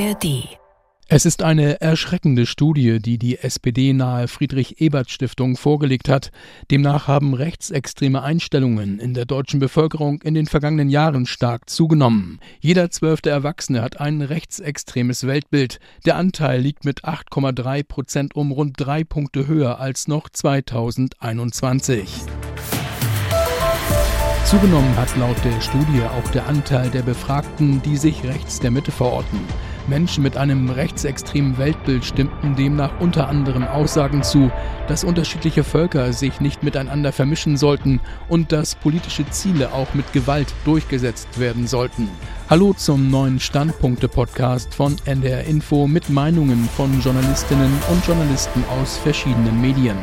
ARD es ist eine erschreckende Studie, die die SPD-nahe Friedrich-Ebert-Stiftung vorgelegt hat. Demnach haben rechtsextreme Einstellungen in der deutschen Bevölkerung in den vergangenen Jahren stark zugenommen. Jeder zwölfte Erwachsene hat ein rechtsextremes Weltbild. Der Anteil liegt mit 8,3 Prozent um rund drei Punkte höher als noch 2021. Zugenommen hat laut der Studie auch der Anteil der Befragten, die sich rechts der Mitte verorten. Menschen mit einem rechtsextremen Weltbild stimmten demnach unter anderem Aussagen zu, dass unterschiedliche Völker sich nicht miteinander vermischen sollten und dass politische Ziele auch mit Gewalt durchgesetzt werden sollten. Hallo zum neuen Standpunkte-Podcast von NDR Info mit Meinungen von Journalistinnen und Journalisten aus verschiedenen Medien.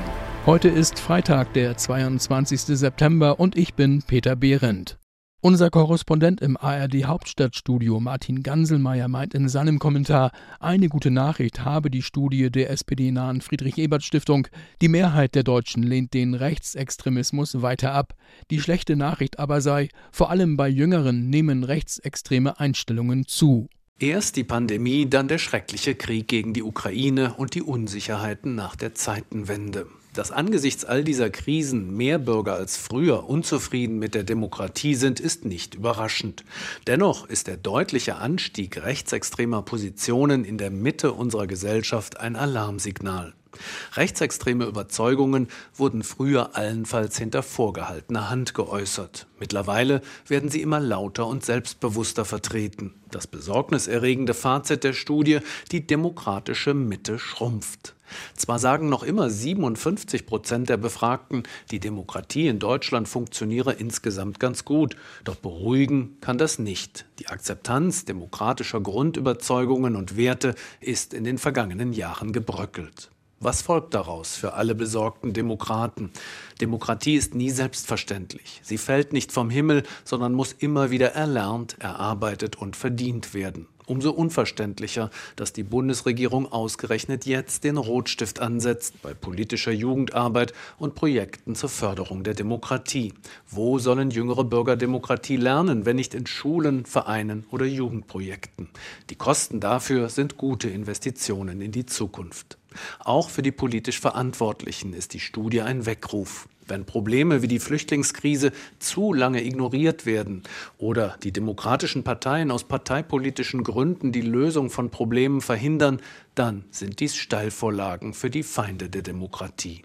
Heute ist Freitag, der 22. September und ich bin Peter Behrendt. Unser Korrespondent im ARD Hauptstadtstudio Martin Ganselmeier meint in seinem Kommentar, eine gute Nachricht habe die Studie der SPD-nahen Friedrich-Ebert-Stiftung. Die Mehrheit der Deutschen lehnt den Rechtsextremismus weiter ab. Die schlechte Nachricht aber sei, vor allem bei Jüngeren nehmen rechtsextreme Einstellungen zu. Erst die Pandemie, dann der schreckliche Krieg gegen die Ukraine und die Unsicherheiten nach der Zeitenwende. Dass angesichts all dieser Krisen mehr Bürger als früher unzufrieden mit der Demokratie sind, ist nicht überraschend. Dennoch ist der deutliche Anstieg rechtsextremer Positionen in der Mitte unserer Gesellschaft ein Alarmsignal. Rechtsextreme Überzeugungen wurden früher allenfalls hinter vorgehaltener Hand geäußert. Mittlerweile werden sie immer lauter und selbstbewusster vertreten. Das besorgniserregende Fazit der Studie, die demokratische Mitte schrumpft. Zwar sagen noch immer 57 Prozent der Befragten, die Demokratie in Deutschland funktioniere insgesamt ganz gut, doch beruhigen kann das nicht. Die Akzeptanz demokratischer Grundüberzeugungen und Werte ist in den vergangenen Jahren gebröckelt. Was folgt daraus für alle besorgten Demokraten? Demokratie ist nie selbstverständlich. Sie fällt nicht vom Himmel, sondern muss immer wieder erlernt, erarbeitet und verdient werden. Umso unverständlicher, dass die Bundesregierung ausgerechnet jetzt den Rotstift ansetzt bei politischer Jugendarbeit und Projekten zur Förderung der Demokratie. Wo sollen jüngere Bürger Demokratie lernen, wenn nicht in Schulen, Vereinen oder Jugendprojekten? Die Kosten dafür sind gute Investitionen in die Zukunft. Auch für die politisch Verantwortlichen ist die Studie ein Weckruf. Wenn Probleme wie die Flüchtlingskrise zu lange ignoriert werden oder die demokratischen Parteien aus parteipolitischen Gründen die Lösung von Problemen verhindern, dann sind dies Steilvorlagen für die Feinde der Demokratie.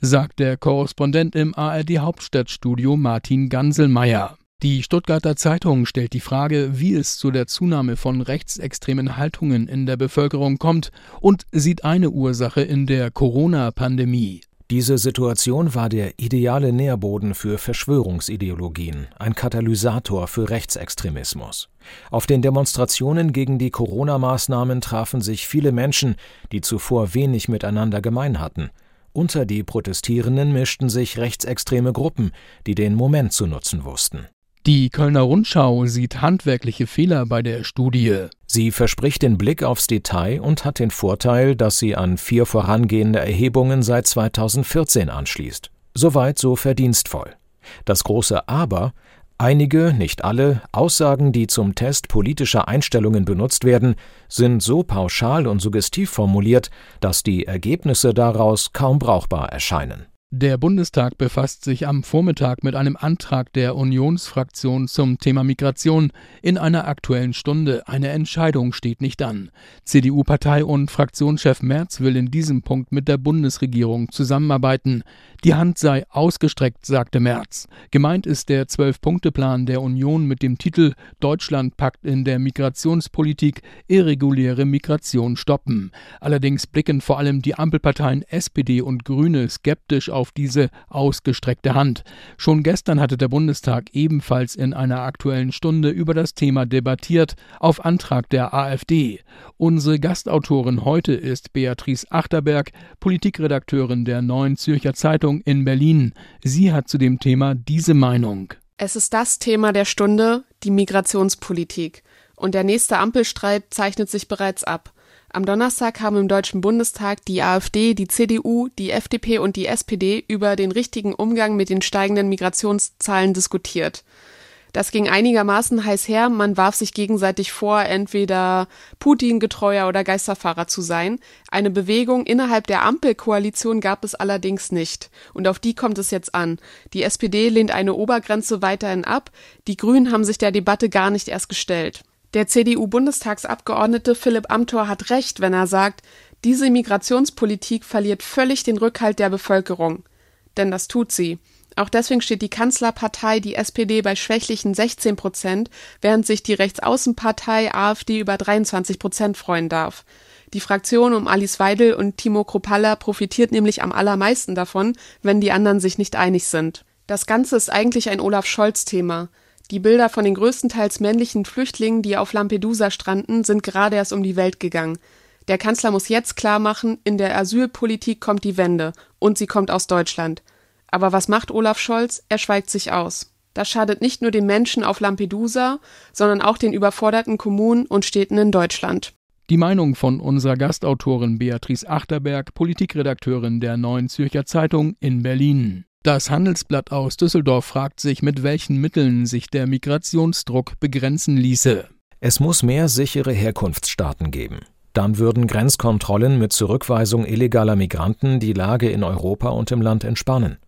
Sagt der Korrespondent im ARD Hauptstadtstudio Martin Ganselmeier. Die Stuttgarter Zeitung stellt die Frage, wie es zu der Zunahme von rechtsextremen Haltungen in der Bevölkerung kommt und sieht eine Ursache in der Corona-Pandemie. Diese Situation war der ideale Nährboden für Verschwörungsideologien, ein Katalysator für Rechtsextremismus. Auf den Demonstrationen gegen die Corona-Maßnahmen trafen sich viele Menschen, die zuvor wenig miteinander gemein hatten. Unter die Protestierenden mischten sich rechtsextreme Gruppen, die den Moment zu nutzen wussten. Die Kölner Rundschau sieht handwerkliche Fehler bei der Studie. Sie verspricht den Blick aufs Detail und hat den Vorteil, dass sie an vier vorangehende Erhebungen seit 2014 anschließt. Soweit so verdienstvoll. Das große Aber Einige, nicht alle, Aussagen, die zum Test politischer Einstellungen benutzt werden, sind so pauschal und suggestiv formuliert, dass die Ergebnisse daraus kaum brauchbar erscheinen. Der Bundestag befasst sich am Vormittag mit einem Antrag der Unionsfraktion zum Thema Migration in einer aktuellen Stunde. Eine Entscheidung steht nicht an. CDU-Partei und Fraktionschef Merz will in diesem Punkt mit der Bundesregierung zusammenarbeiten. Die Hand sei ausgestreckt, sagte Merz. Gemeint ist der Zwölf-Punkte-Plan der Union mit dem Titel Deutschland packt in der Migrationspolitik irreguläre Migration stoppen. Allerdings blicken vor allem die Ampelparteien SPD und Grüne skeptisch auf diese ausgestreckte Hand. Schon gestern hatte der Bundestag ebenfalls in einer aktuellen Stunde über das Thema debattiert, auf Antrag der AfD. Unsere Gastautorin heute ist Beatrice Achterberg, Politikredakteurin der Neuen Zürcher Zeitung in Berlin. Sie hat zu dem Thema diese Meinung. Es ist das Thema der Stunde, die Migrationspolitik. Und der nächste Ampelstreit zeichnet sich bereits ab. Am Donnerstag haben im Deutschen Bundestag die AfD, die CDU, die FDP und die SPD über den richtigen Umgang mit den steigenden Migrationszahlen diskutiert. Das ging einigermaßen heiß her, man warf sich gegenseitig vor, entweder Putin-getreuer oder Geisterfahrer zu sein. Eine Bewegung innerhalb der Ampelkoalition gab es allerdings nicht. Und auf die kommt es jetzt an. Die SPD lehnt eine Obergrenze weiterhin ab, die Grünen haben sich der Debatte gar nicht erst gestellt. Der CDU-Bundestagsabgeordnete Philipp Amthor hat recht, wenn er sagt, diese Migrationspolitik verliert völlig den Rückhalt der Bevölkerung. Denn das tut sie. Auch deswegen steht die Kanzlerpartei, die SPD, bei schwächlichen 16 Prozent, während sich die Rechtsaußenpartei AfD über 23 Prozent freuen darf. Die Fraktion um Alice Weidel und Timo Kropalla profitiert nämlich am allermeisten davon, wenn die anderen sich nicht einig sind. Das Ganze ist eigentlich ein Olaf Scholz-Thema. Die Bilder von den größtenteils männlichen Flüchtlingen, die auf Lampedusa stranden, sind gerade erst um die Welt gegangen. Der Kanzler muss jetzt klarmachen, in der Asylpolitik kommt die Wende und sie kommt aus Deutschland. Aber was macht Olaf Scholz? Er schweigt sich aus. Das schadet nicht nur den Menschen auf Lampedusa, sondern auch den überforderten Kommunen und Städten in Deutschland. Die Meinung von unserer Gastautorin Beatrice Achterberg, Politikredakteurin der Neuen Zürcher Zeitung in Berlin. Das Handelsblatt aus Düsseldorf fragt sich, mit welchen Mitteln sich der Migrationsdruck begrenzen ließe. Es muss mehr sichere Herkunftsstaaten geben. Dann würden Grenzkontrollen mit Zurückweisung illegaler Migranten die Lage in Europa und im Land entspannen.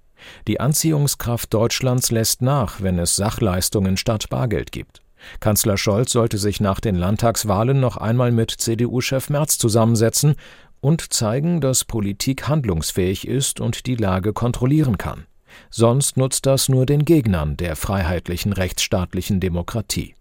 Die Anziehungskraft Deutschlands lässt nach, wenn es Sachleistungen statt Bargeld gibt. Kanzler Scholz sollte sich nach den Landtagswahlen noch einmal mit CDU-Chef Merz zusammensetzen und zeigen, dass Politik handlungsfähig ist und die Lage kontrollieren kann. Sonst nutzt das nur den Gegnern der freiheitlichen rechtsstaatlichen Demokratie.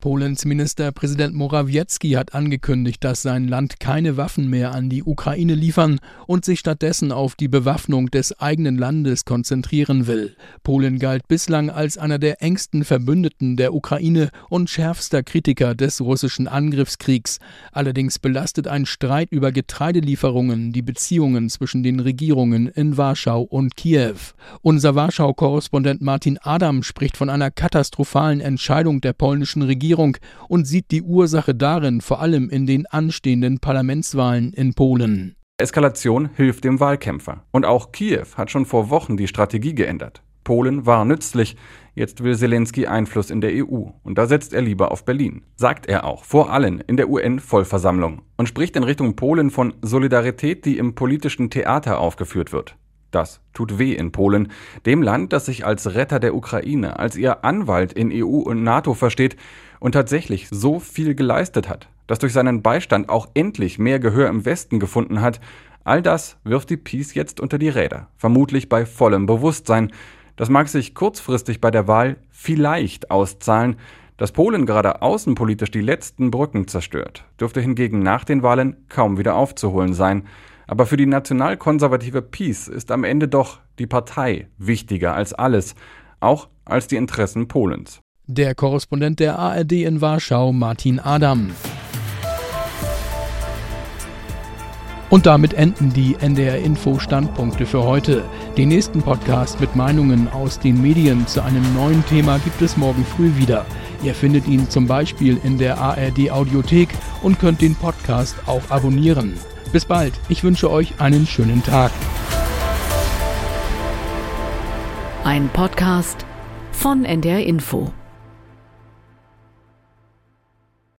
Polens Ministerpräsident Morawiecki hat angekündigt, dass sein Land keine Waffen mehr an die Ukraine liefern und sich stattdessen auf die Bewaffnung des eigenen Landes konzentrieren will. Polen galt bislang als einer der engsten Verbündeten der Ukraine und schärfster Kritiker des russischen Angriffskriegs. Allerdings belastet ein Streit über Getreidelieferungen die Beziehungen zwischen den Regierungen in Warschau und Kiew. Unser Warschau-Korrespondent Martin Adam spricht von einer katastrophalen Entscheidung der polnischen Regierung Regierung und sieht die Ursache darin vor allem in den anstehenden Parlamentswahlen in Polen. Eskalation hilft dem Wahlkämpfer. Und auch Kiew hat schon vor Wochen die Strategie geändert. Polen war nützlich, jetzt will Zelensky Einfluss in der EU und da setzt er lieber auf Berlin. Sagt er auch, vor allem in der UN-Vollversammlung und spricht in Richtung Polen von Solidarität, die im politischen Theater aufgeführt wird. Das tut weh in Polen, dem Land, das sich als Retter der Ukraine, als ihr Anwalt in EU und NATO versteht und tatsächlich so viel geleistet hat, das durch seinen Beistand auch endlich mehr Gehör im Westen gefunden hat, all das wirft die Peace jetzt unter die Räder, vermutlich bei vollem Bewusstsein. Das mag sich kurzfristig bei der Wahl vielleicht auszahlen, dass Polen gerade außenpolitisch die letzten Brücken zerstört, dürfte hingegen nach den Wahlen kaum wieder aufzuholen sein. Aber für die nationalkonservative Peace ist am Ende doch die Partei wichtiger als alles, auch als die Interessen Polens. Der Korrespondent der ARD in Warschau, Martin Adam. Und damit enden die NDR Info Standpunkte für heute. Den nächsten Podcast mit Meinungen aus den Medien zu einem neuen Thema gibt es morgen früh wieder. Ihr findet ihn zum Beispiel in der ARD Audiothek und könnt den Podcast auch abonnieren. Bis bald. Ich wünsche euch einen schönen Tag. Ein Podcast von NDR Info.